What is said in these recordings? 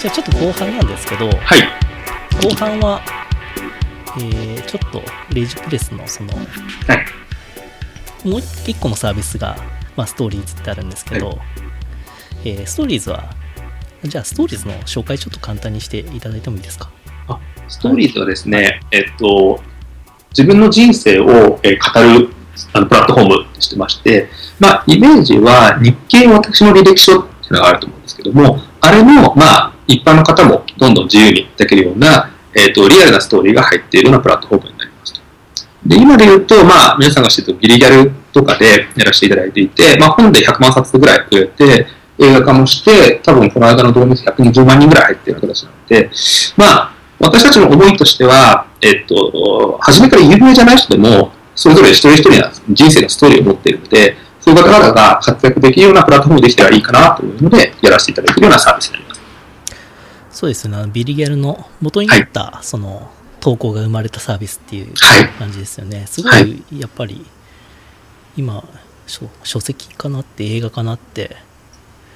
じゃあちょっと後半なんですけど、はい。後半は、えーちょっとレジプレスのその、はい。もう一個のサービスが、まあ、ストーリーズってあるんですけど、はえーストーリーズは、じゃあストーリーズの紹介ちょっと簡単にしていただいてもいいですか？ストーリーズはですね、えっと、自分の人生をえー語るあのプラットフォームとしてまして、まあ、イメージは日経私の履歴書っていうのがあると思うんですけども、あれも、まあ、一般の方もどんどん自由にできるような、えっと、リアルなストーリーが入っているようなプラットフォームになりますと。で、今で言うと、まあ、皆さんが知ってるギリギャルとかでやらせていただいていて、まあ、本で100万冊ぐらい売れて、映画化もして、多分この間の導入数120万人ぐらい入っている形なので、まあ、私たちの思いとしては、えっと、初めから有名じゃない人でも、それぞれ一人一人の人生のストーリーを持っているので、そういう方々が活躍できるようなプラットフォームできたらいいかなというので、やらせていただいているようなサービスになります。そうですね、あのビリギャルの元になった、その、投稿が生まれたサービスっていうはい感じですよね。すご、はいやっぱり、今書、書籍かなって、映画かなって、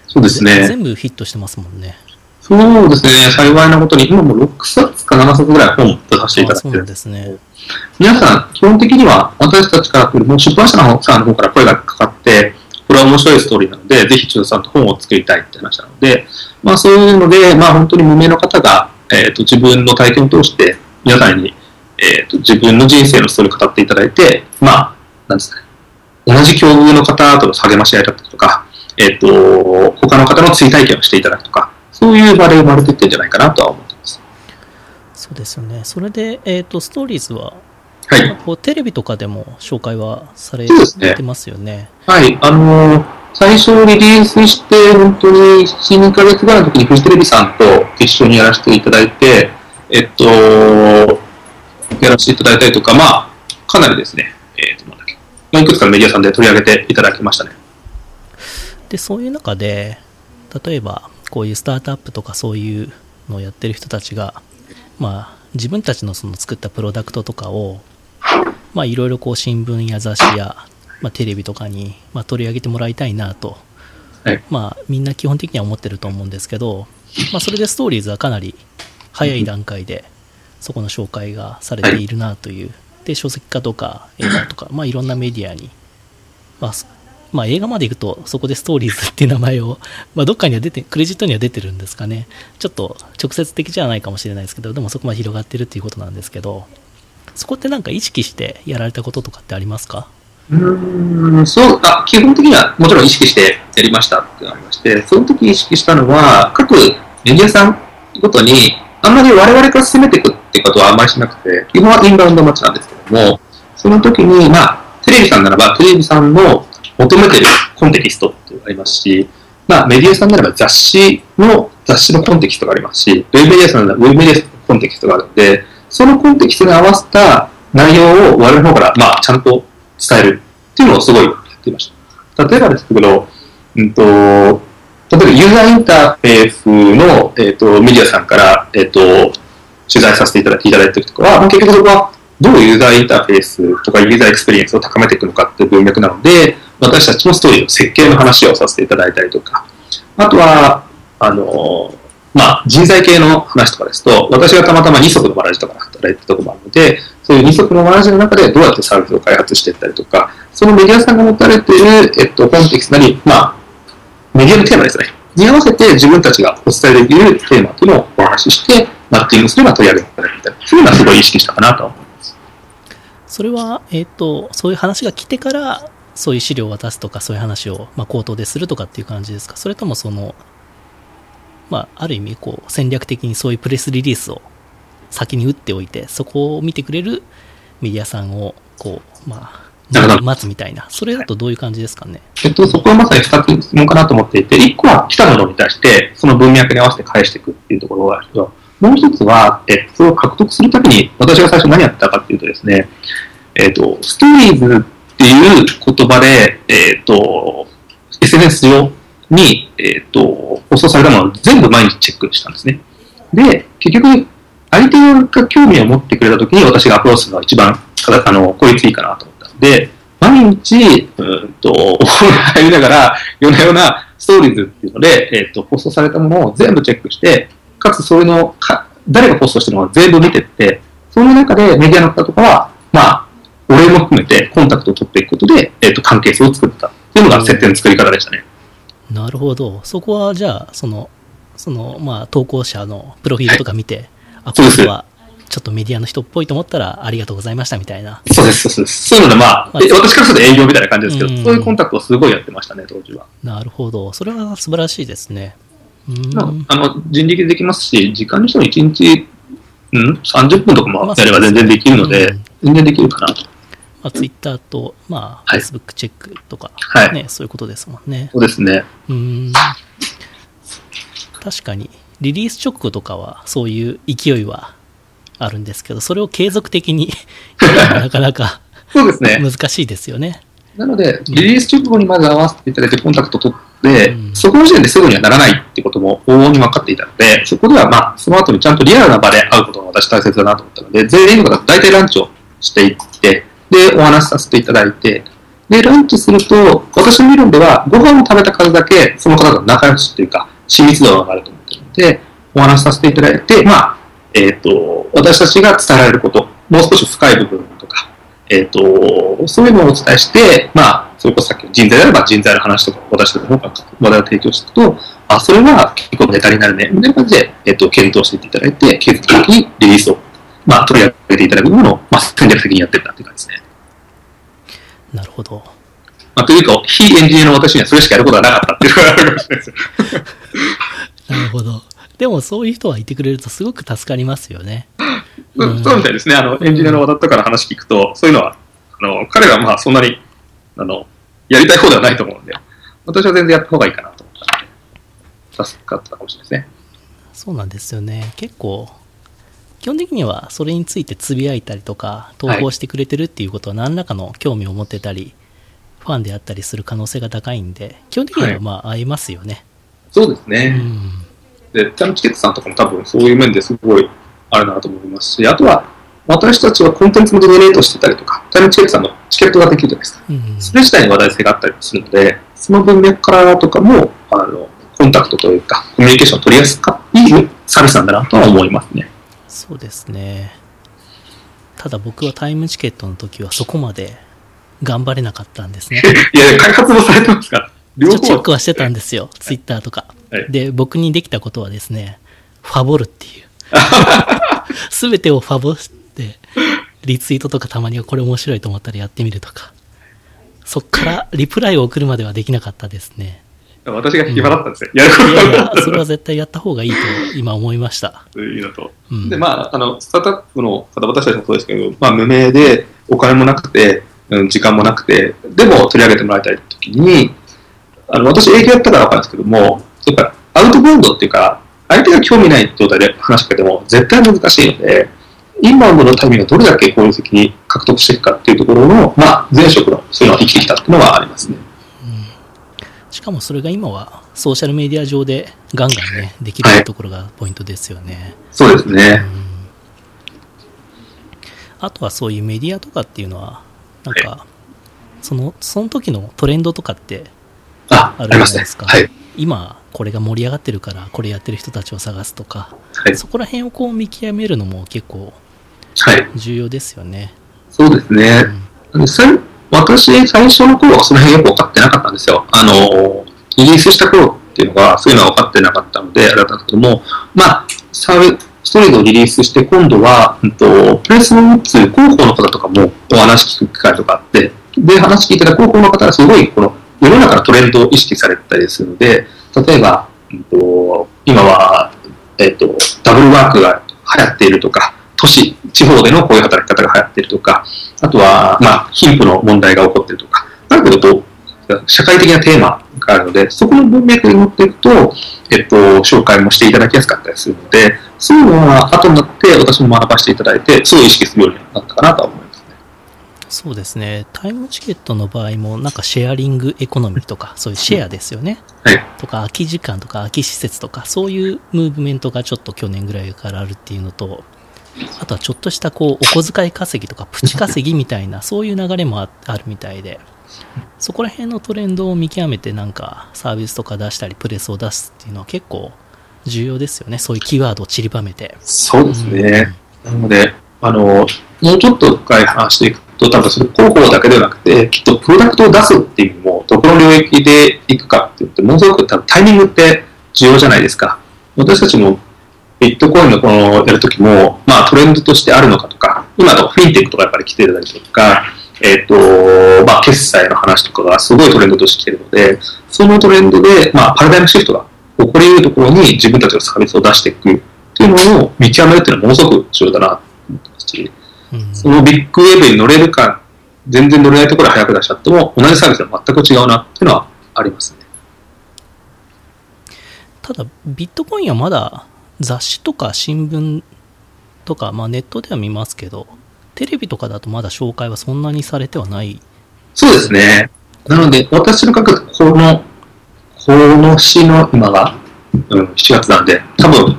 そうですね。全部ヒットしてますもんね。そうですね。幸いなことに、今も6冊か7冊ぐらい本を出させていただいてるんです。ね。皆さん、基本的には私たちから来る、もう出版社のさんの方から声がかかって、これは面白いストーリーなので、ぜひ中田さんと本を作りたいって話なので、まあそういうので、まあ本当に無名の方が、えっ、と、自分の体験を通して、皆さんに、えっ、と、自分の人生のストーリーを語っていただいて、まあ、なんですかね、同じ境遇の方との励まし合いだったりとか、えっ、と、他の方の追体験をしていただくとか、そういう場で生まれていってるんじゃないかなとは思ってます。そうですよね。それで、えっ、と、ストーリーズは、はい。こうテレビとかでも紹介はされてますよね。はい、あのー最初リリースして、本当に1、2ヶ月ぐらいの時にフジテレビさんと一緒にやらせていただいて、えっと、やらせていただいたりとか、まあ、かなりですね、えっと、なんだっけ、まあ、いくつかのメディアさんで取り上げていただきましたね。で、そういう中で、例えば、こういうスタートアップとかそういうのをやってる人たちが、まあ、自分たちのその作ったプロダクトとかを、まあ、いろいろこう新聞や雑誌や、まあ、テレビとかに、まあ、取り上げてもらいたいなと、はい。まあ、みんな基本的には思ってると思うんですけど、まあ、それでストーリーズはかなり早い段階で、そこの紹介がされているなという、で、書籍化とか映画とか、まあ、いろんなメディアに、まあ、すまあ、映画まで行くと、そこでストーリーズっていう名前を、まあ、どっかには出て、クレジットには出てるんですかね。ちょっと直接的じゃないかもしれないですけど、でもそこまで広がってるっていうことなんですけど、そこってなんか意識してやられたこととかってありますか？うーん、そう、あ、基本的にはもちろん意識してやりましたってありまして、その時意識したのは、各メディアさんごとに、あんまり我々から進めていくってことはあんまりしなくて、基本はインバウンド待ちなんですけども、その時に、まあ、テレビさんならば、テレビさんの求めてるコンテキストってありますし、まあ、メディアさんならば雑誌の、雑誌のコンテキストがありますし、ウェブメディアさんならウェブメディアのコンテキストがあるので、そのコンテキストに合わせた内容を我々の方から、まあ、ちゃんと伝えるっていうのをすごいやっていました。例えばですけど、うんと、例えばユーザーインターフェースの、えっとメディアさんから、えっと取材させていただいていただいた時とかは、結局そこはどうユーザーインターフェースとかユーザーエクスペリエンスを高めていくのかっていう文脈なので、私たちのストーリーの設計の話をさせていただいたりとか、あとは、あの、まあ、人材系の話とかですと、私がたまたま二足のわらじとかで働いてたとこもあるので、そういう二足のわらじの中でどうやってサービスを開発していったりとか、そのメディアさんが持たれている、えっと、コンテキストなり、まあ、メディアのテーマですね。に合わせて自分たちがお伝えできるテーマというのをお話しして、マッチングすれば取り上げていただきたい。そういうのはすごい意識したかなと思います。それは、えっ、と、そういう話が来てから、そういう資料を渡すとか、そういう話を、まあ、口頭でするとかっていう感じですか？それともその、まあ、ある意味、こう、戦略的にそういうプレスリリースを先に打っておいて、そこを見てくれるメディアさんを、こう、まあ、待つみたいな。それだとどういう感じですかね？えっと、そこはまさに2つ質問かなと思っていて、1個は来たものに対して、その文脈に合わせて返していくっていうところがあるけど、もう一つは、えっと、それを獲得するために、私が最初何やったかっていうとですね、えっと、ストーリーズっていう言葉で、えっと、SNS 上に、えっと、放送されたものを全部毎日チェックしたんですね。で、結局、相手が興味を持ってくれたときに私がアプローチするのが一番、あの、効率いいかなと思ったので、毎日、うんと、お風呂入りながら、夜な夜なストーリーズっていうので、えっ、と、放送されたものを全部チェックして、かつそれのか、誰がポストしてるのか全部見てって、その中でメディアの方とかは、まあ、俺も含めてコンタクトを取っていくことで、えっ、と、関係性を作ったっていうのが設定の作り方でしたね。なるほど。そこはじゃあ、その、その、まあ、投稿者のプロフィールとか見て、あ、こそうですの人はちょっとメディアの人っぽいと思ったら、ありがとうございましたみたいな。そうです、そうです。そういうので、まあ、まあえ私からすると営業みたいな感じですけど、うんそういうコンタクトをすごいやってましたね、当時は。なるほど。それは素晴らしいですね。うーまん。あ、あの、人力でできますし、時間にしても1日、うん、30分とかもやれば全然できるので、うん全然できるかなと。まあ、ツイッターと、まあ、はい Facebook チェックとか、はいね、そういうことですもんね。そうですね。うーん。確かに、リリース直後とかは、そういう勢いはあるんですけど、それを継続的になかなか そうですね。難しいですよね。なので、リリース直後にまず合わせていただいてコンタクトを取って、うんそこの時点ですぐにはならないってことも往々に分かっていたので、そこではまあ、その後にちゃんとリアルな場で会うことが私大切だなと思ったので、全員の方と大体ランチをしていって、で、お話しさせていただいて、で、ランチすると、私の理論では、ご飯を食べた数だけ、その方と仲良しというか、親密度が上がると思っているので、お話しさせていただいて、まあ、えっ、と、私たちが伝えられること、もう少し深い部分とか、えっ、と、そういうのをお伝えして、まあ、それこそさっきの人材であれば人材の話とか、私たちの方から話題を提供していくと、あ、それは結構ネタになるね、みたいな感じで、えっ、と、検討していただいて、継続的にリリースを、まあ、取り上げていただくものを、まあ、戦略的にやってるなっていう感じですね。なるほど。まあ、というか、非エンジニアの私にはそれしかやることはなかったっていうのがあるかもしれないですよ。なるほど。でも、そういう人がいてくれるとすごく助かりますよね。そ うそうみたいですね。あの、エンジニアの和田とかの話聞くと、そういうのは、あの、彼らはまあ、そんなに、あの、やりたい方ではないと思うんで、私は全然やった方がいいかなと思ったので、助かったかもしれないですね。そうなんですよね。結構、基本的にはそれについてつぶやいたりとか、投稿してくれてるっていうことは何らかの興味を持ってたり、ファンであったりする可能性が高いんで、基本的にはまあ会えますよね。うそうですね。ん。で、タイムチケットさんとかも多分そういう面ですごいあるなと思いますし、あとは、私たちはコンテンツもドネートしてたりとか、タイムチケットさんのチケットができるじゃないですか。うん。それ自体に話題性があったりもするので、その文脈からとかも、あの、コンタクトというか、コミュニケーションを取りやすかいいサービスなんだなとは思いますね。そうですね。ただ僕はタイムチケットの時はそこまで頑張れなかったんですね。いや、開発もされてますから。両一応チェッ方クはしてたんですよ。ツイッターとか。はいで、僕にできたことはですね、ファボるっていう。すべてをファボって、リツイートとかたまにはこれ面白いと思ったらやってみるとか。そっからリプライを送るまではできなかったですね。私が暇だったんですよ。やることいやいやそれは絶対やった方がいいと今思いました。というのと。うん。で、まあ、あの、スタートアップの方、私たちもそうですけど、まあ、無名で、お金もなくて、うん、時間もなくて、でも取り上げてもらいたいときに、あの、私営業やったからわかるんですけども、やっぱアウトバウンドっていうか、相手が興味ない状態で話しかけても絶対難しいので、インバウンドのタイミングがどれだけ効率的に獲得していくかっていうところの、まあ、前職のそういうのが生きてきたっていうのはありますね。しかもそれが今はソーシャルメディア上でガンガンね、できるところがポイントですよね。そうですね。あとはそういうメディアとかっていうのは、なんか、その、その時のトレンドとかってあ、あるじゃないです。か。はい。今、これが盛り上がってるから、これやってる人たちを探すとか、はい。そこら辺をこう見極めるのも結構はい。重要ですよね。そうですね。実際、私、最初の頃はその辺よく分かってなかったんですよ。あの、リリースした頃っていうのが、そういうのは分かってなかったので、あれだったんですけども、まあ、サービストレードをリリースして、今度は、うんと、プレスを打つ広報の方とかもお話聞く機会とかあって、で、話聞いてた広報の方はすごい、この、世の中のトレンドを意識されたりするので、例えば、うんと、今は、えっと、ダブルワークが流行っているとか、都市、地方でのこういう働き方が流行っているとか、あとは、まあ、貧富の問題が起こっているとか、ある程度と、社会的なテーマがあるので、そこの文脈に乗っていくと、えっと、紹介もしていただきやすかったりするので、そういうのは後になって私も学ばせていただいて、すごい意識するようになったかなとは思いますね。そうですね。タイムチケットの場合も、なんかシェアリングエコノミーとか、そういうシェアですよね。はい。とか、空き時間とか空き施設とか、そういうムーブメントがちょっと去年ぐらいからあるっていうのと、あとはちょっとしたこう、お小遣い稼ぎとか、プチ稼ぎみたいな、そういう流れもああるみたいで、そこら辺のトレンドを見極めてなんかサービスとか出したりプレスを出すっていうのは結構重要ですよね。そういうキーワードを散りばめて。そうですね。なので、あの、もうちょっと深い話していくと、多分それ広報だけではなくて、きっとプロダクトを出すっていうのも、どこの領域でいくかって言って、ものすごく多分タイミングって重要じゃないですか。私たちもビットコインのこのやるときも、まあトレンドとしてあるのかとか、今のフィンテックとかやっぱり来てるりとか、えっ、と、まあ決済の話とかがすごいトレンドとして来てるので、そのトレンドで、まあパラダイムシフトが起こり得るところに自分たちのサービスを出していくっていうのを見極めるっていうのはものすごく重要だなと思ってますし、うんそのビッグウェーブに乗れるか、全然乗れないところで早く出しちゃっても、同じサービスは全く違うなっていうのはありますね。ただ、ビットコインはまだ雑誌とか新聞とか、まあネットでは見ますけど、テレビとかだとまだ紹介はそんなにされてはない。そうですね。なので、私の感覚、この、この年の今が、うん、7月なんで、多分、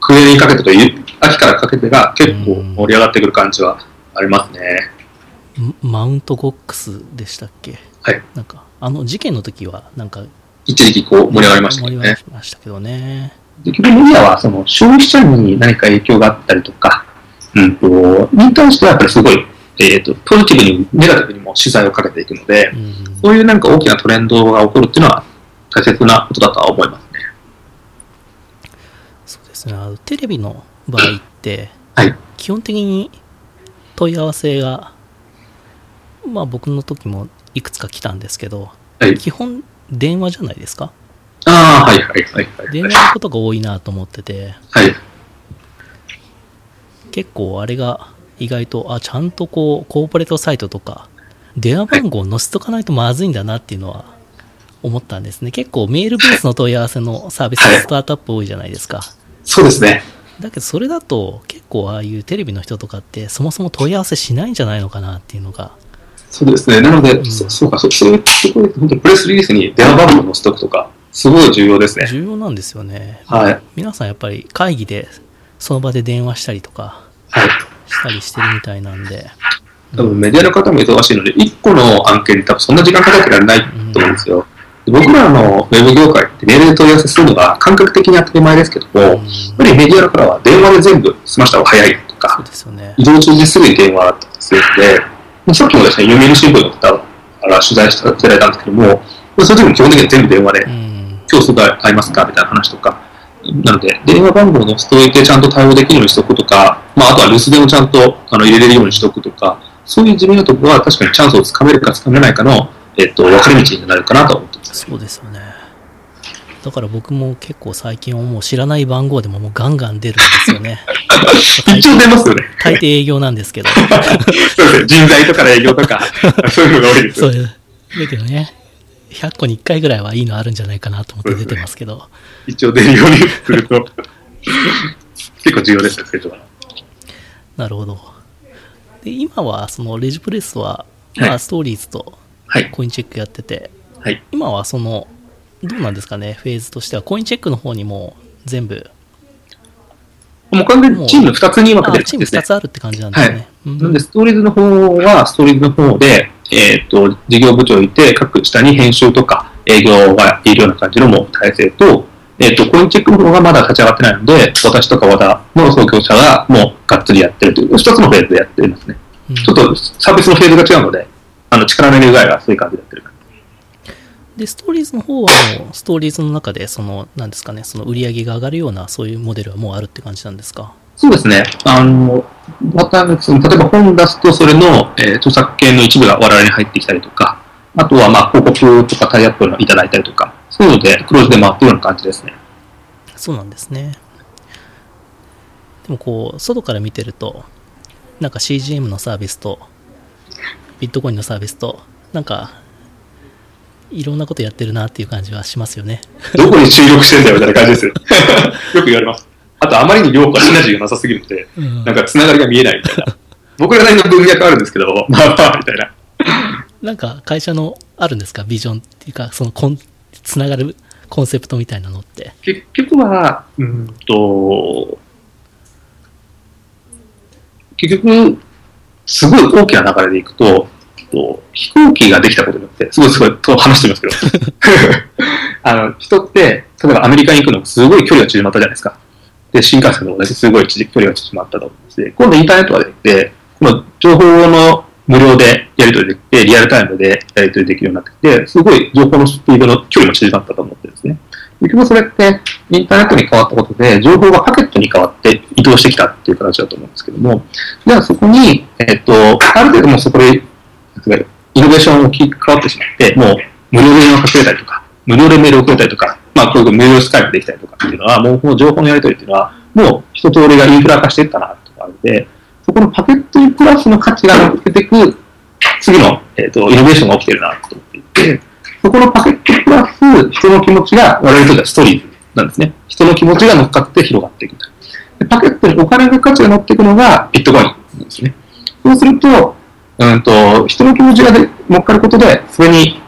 暮れにかけてという、秋からかけてが結構盛り上がってくる感じはありますね。んマウントゴックスでしたっけ？はい。なんか、あの事件の時は、なんか、一時期こう盛り上がりましたね盛り上が。りましたけどね。で結局メディアはその消費者に何か影響があったりとか、うんと、に対してはやっぱりすごい、えっ、と、ポジティブに、ネガティブにも資材をかけていくので、うんそういうなんか大きなトレンドが起こるっていうのは大切なことだとは思いますね。そうですね。テレビの場合って、はい。基本的に問い合わせが、まあ僕の時もいくつか来たんですけど、はい。基本電話じゃないですか？ああ、はいはいはいはい。電話のことが多いなと思ってて、はい。結構あれが意外と、あ、ちゃんとこう、コーポレートサイトとか、電話番号を載せとかないとまずいんだなっていうのは思ったんですね。結構メールベースの問い合わせのサービスのスタートアップ多いじゃないですか。そうですね。だけどそれだと結構ああいうテレビの人とかってそもそも問い合わせしないんじゃないのかなっていうのが、そうですね。なので、うんそそうかそう、そういうところで、本当にプレスリリースに電話番号を載せておくとか、すごい重要ですね。重要なんですよね。はい。皆さんやっぱり会議でその場で電話したりとかはい。したりしてるみたいなんで、多分メディアの方も忙しいので、1個の案件に多分そんな時間かけてられないと思うんですよ。僕らのウェブ業界ってメールで問い合わせするのが感覚的に当たり前ですけども、やっぱりメディアの方は電話で全部済ました方が早いとそうか、ですよね。移動中にすぐに電話だったりするので、まあさっきもですね、読売新聞の方から取材していただいたんですけども、まあその時も基本的には全部電話でう、ん。今日すぐ会いますかみたいな話とか、なので、電話番号を載せておいてちゃんと対応できるようにしておくとか、まあ、あとは留守電をちゃんとあの入れれるようにしておくとか、そういう地味なところは確かにチャンスをつかめるかつかめないかの、えっと、分かれ道になるかなと思ってます。そうですよね。だから僕も結構最近はもう知らない番号でももうガンガン出るんですよね。大 一応出ますよね。大抵営業なんですけど。そうですね。人材とか営業とか、そういうのが多いですよ。そういう。だけどね、100個に1回ぐらいはいいのあるんじゃないかなと思って出てますけど。一応出るようにすると、結構重要ですよ、そういうところなるほど。で、今はそのレジプレスは、まはいあストーリーズとはい。コインチェックやってて、はい。今はその、どうなんですかね、フェーズとしては、コインチェックの方にも全部、もう完全にチーム2つに分けてあチーム2るんですね。つあるって感じなんですね。うんなので、ストーリーズの方は、ストーリーズの方で、えっ、と、事業部長いて、各下に編集とか営業がいるような感じのもう体制と、えっ、と、コインチェックの方がまだ立ち上がってないので、私とか和田の創業者がもうがっつりやってるという、二つのフェーズでやっていますね。うんちょっとサービスのフェーズが違うので、あの、力の入れ具合がそういう感じでやってる。で、ストーリーズの方はもう、ストーリーズの中で、その、なんですかね、その売り上げが上がるような、そういうモデルはもうあるって感じなんですか？そうですね。あの、また、その例えば本出すと、それの、えー著作権の一部が我々に入ってきたりとか、あとは、まあ、広告とかタイアップをいただいたりとか、そういうので、黒字で回ってるような感じですね。そうなんですね。でもこう、外から見てると、なんか CGM のサービスと、ビットコインのサービスと、なんか、いろんなことやってるなっていう感じはしますよね。どこに注力してんだよみたいな感じですよ。よく言われます。あと、あまりに量がシナジーがなさすぎるので、うんなんかつながりが見えないみたいな。僕らなりの文脈あるんですけど、まあまあ、みたいな。なんか会社のあるんですか？ビジョンっていうか、そのコン、つながるコンセプトみたいなのって。結局は、うんと、結局、すごい大きな流れでいくと、えと、飛行機ができたことによって、すごいすごいと話してますけど、あの、人って、例えばアメリカに行くのすごい距離が縮まったじゃないですか。で、新幹線の同じすごい距離が縮まったと思うんですね今度インターネットができて、この情報の無料でやり取りできて、リアルタイムでやり取りできるようになってきて、すごい情報のスピードの距離も縮まったと思ってですね。結局それってインターネットに変わったことで、情報がパケットに変わって移動してきたっていう形だと思うんですけども、じゃあそこに、えっと、ある程度もうそこで、イノベーションを変わってしまって、もう無料で電話かけたりとか、無料でメールを送れたりとか、まあこういう無料スカイプできたりとかっていうのは、もうこの情報のやり取りっていうのは、もう一通りがインフラ化していったなとかあるので、そこのパケットにプラスの価値が乗っけていく、次の、えっとイノベーションが起きてるなと思っていて、そこのパケットプラス人の気持ちが我々にとってはストーリーなんですね。人の気持ちが乗っかって広がっていくでパケットにお金の価値が乗っていくのがビットコインなんですね。そうすると、うんと、人の気持ちが乗っかることで、それに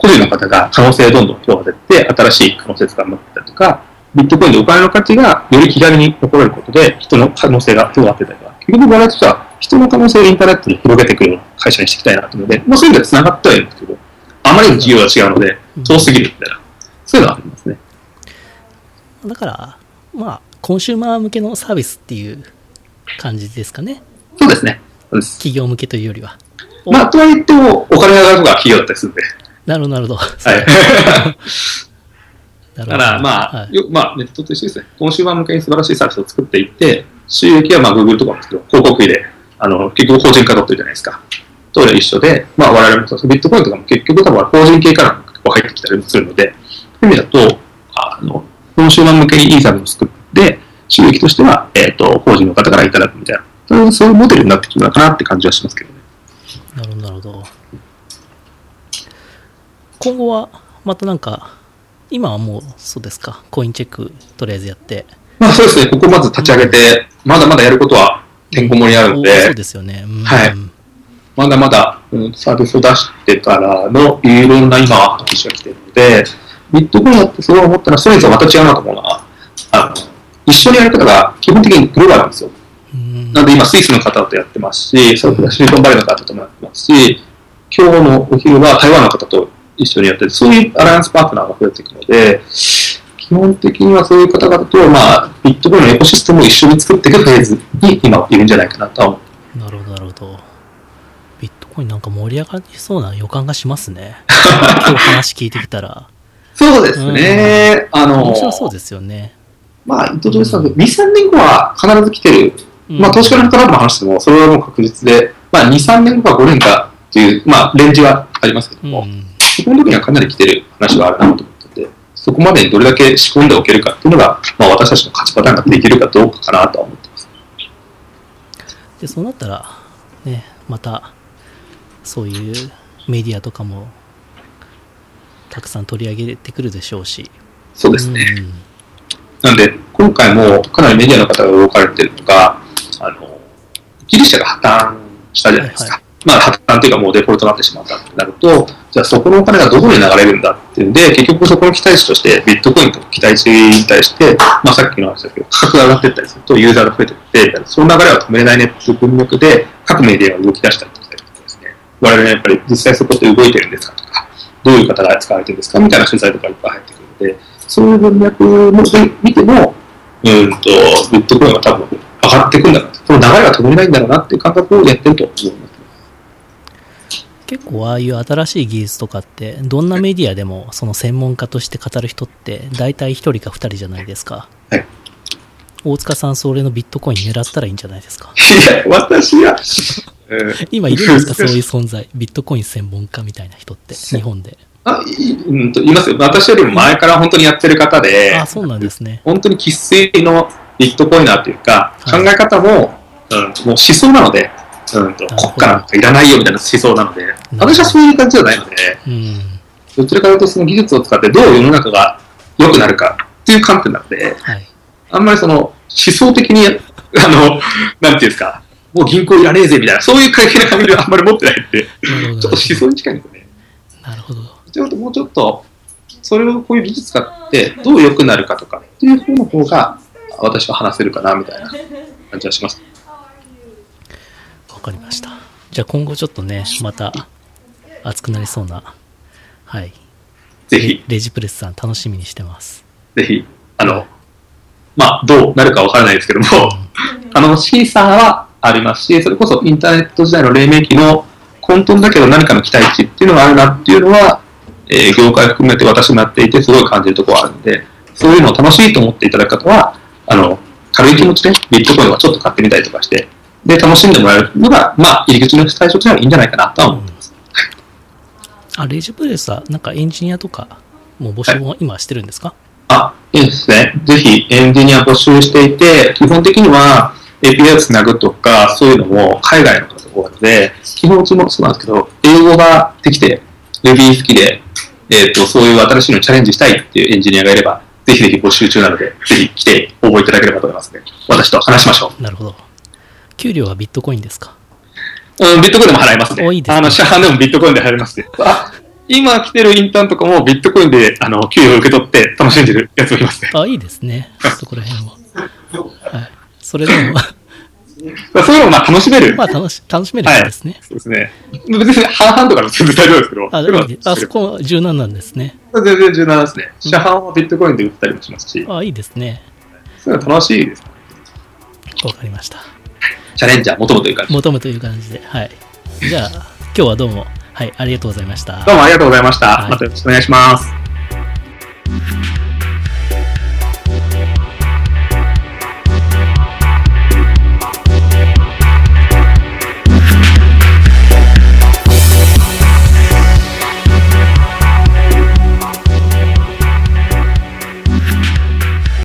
個人の方が可能性がどんどん広がっていって、新しい可能性が生まったりとか、ビットコインでお金の価値がより気軽に起これることで、人の可能性が広がってたりとか、結局我々としては人の可能性をインターネットに広げていくような会社にしていきたいなというので、まあそういう意味では繋がってはいるんですけど、あまりに事業が違うので、遠すぎるみたいな、そういうのはありますね。だから、まあ、コンシューマー向けのサービスっていう感じですかね。そうですね。企業向けというよりは。まあ、とは言っても、お金が上がるのが企業だったりするんで。なるほど、なるほど。はい。だから、まあ、はい、よまあ、ネットと一緒ですね。コンシューマー向けに素晴らしいサービスを作っていって、収益はまあ、Google とかもですけど、広告費で、あの、結局法人化取ってるじゃないですか。と一緒で、まあ、我々もそうビットコインとかも結局多分法人系から入ってきたりもするので、そういう意味だと、あの、コンシューマー向けにいいサービスを作って、収益としては、えっ、ー、と、法人の方からいただくみたいな、そういうモデルになってきるのかなって感じはしますけどね。なるほど、なるほど。今後は、またなんか、今はもうそうですか、コインチェックとりあえずやって。まあそうですね、ここまず立ち上げて、まだまだやることはてんこ盛りあるので、そうですよね。うん、はい。まだまだ、うん、サービスを出してからのいろんな今話が来てるので、ビットコインやってすごい思ったら、それぞれまた違うなと思うのは、あの、一緒にやる方が基本的にグローバルなんですよ。なので今スイスの方とやってますし、それからシリコンバレーの方ともやってますし、今日のお昼は台湾の方と一緒にやってて、そういうアライアンスパートナーが増えていくので、基本的にはそういう方々と、まあ、ビットコインのエコシステムを一緒に作っていくフェーズに今いるんじゃないかなと思う。なるほど、なるほど。ビットコインなんか盛り上がりそうな予感がしますね。今日話聞いてきたら。そうですね。うん、あの、面白そうですよね。まあ、伊藤さん、うん、2、3年後は必ず来てる。まあ、投資家の方とも話しても、それはもう確実で、まあ、2、3年後か5年かっていう、まあ、レンジはありますけども、うん、そこの時にはかなり来てる話はあるなと思ってて、そこまでにどれだけ仕込んでおけるかっていうのが、まあ、私たちの勝ちパターンができるかどうかかなとは思ってます。で、そうなったら、ね、また、そういうメディアとかもたくさん取り上げてくるでしょうし。そうですね。うん、なんで、今回もかなりメディアの方が動かれてるのが、あの、ギリシャが破綻したじゃないですか。はいはいまあ、破綻というかもうデフォルトになってしまったってなると、じゃあそこのお金がどこに流れるんだっていうんで、結局そこの期待値として、ビットコインと期待値に対して、まあさっきの話ですけど、価格が上がっていったりすると、ユーザーが増えていって、その流れは止めれないねっていう文脈で、各メディアが動き出したりとかですね、我々はやっぱり実際そこって動いてるんですかとか、どういう方が使われてるんですかみたいな取材とかいっぱい入ってくるので、そういう文脈も見ても、うんと、ビットコインが多分上がっていくんだなその流れが止めれないんだろうなっていう感覚をやってると思います。結構ああいう新しい技術とかってどんなメディアでもその専門家として語る人って大体1人か2人じゃないですか、はい、大塚さんそれのビットコイン狙ったらいいんじゃないですか。いや私は、今いるんですかそういう存在。ビットコイン専門家みたいな人って日本で。あい,、うん、といますよ。私よりも前から本当にやってる方で、あそうなんですね。本当に生粋のビットコインナーというか、考え方も、うん、もう思想なのでうん。と、国家なんかいらないよみたいな思想なので、私はそういう感じじゃないので、うん、どちらかというとその技術を使ってどう世の中が良くなるかっていう観点なので、はい、あんまりその思想的に、あの、なんていうんですか、もう銀行いらねえぜみたいな、そういう会計な感じはあんまり持ってないんで、ちょっと思想に近いんですよね。なるほど。ちょっともうちょっと、それをこういう技術使ってどう良くなるかとかっていう方の方が、私は話せるかなみたいな感じはします。わかりました。じゃあ今後ちょっとね、また熱くなりそうな、はい。ぜひ、レジプレスさん楽しみにしてます。ぜひ、あの、まあ、どうなるかわからないですけども、楽しさはありますし、それこそインターネット時代の黎明期の混沌だけど何かの期待値っていうのがあるなっていうのは、えー業界含めて私もやっていてすごい感じるところがあるんで、そういうのを楽しいと思っていただく方は、あの、軽い気持ちでビットコインはちょっと買ってみたりとかして、で、楽しんでもらえるのが、まあ、入り口の最初としてはいいんじゃないかなとは思ってます。あ、レジプレスは、なんかエンジニアとか、もう募集も今してるんですか、あ、いいですね。ぜひエンジニア募集していて、基本的には API をつなぐとか、そういうのも海外の方が多いので、基本うちもそうなんですけど、英語ができて、Ruby 好きで、えっ、と、そういう新しいのにチャレンジしたいっていうエンジニアがいれば、ぜひぜひ募集中なので、ぜひ来て応募いただければと思いますね。私と話しましょなるほど。給料はビットコインですか？う。うん、ビットコインでも払いますね。おいいですねあの、市販でもビットコインで払いますね。あ、今来てるインターンとかもビットコインで、あの、給与を受け取って楽しんでるやつもいますね。あ、いいですね。そこら辺は。はい。それでも、そういうのもまあ楽しめる。まあ楽し、楽しめるんですね。そうですね。別に半々とかの全然大丈夫ですけど、あ、ですあそこ柔軟なんですね。全然柔軟ですね。市販はビットコインで売ったりもしますし、あ、いいですね。そういうの楽しいです。わかりました。チャレンジャー求むという感じ。求むという感じで。はい。じゃあ今日はどうも。はいありがとうございました。どうもありがとうございました、はい、またよろしくお願いします。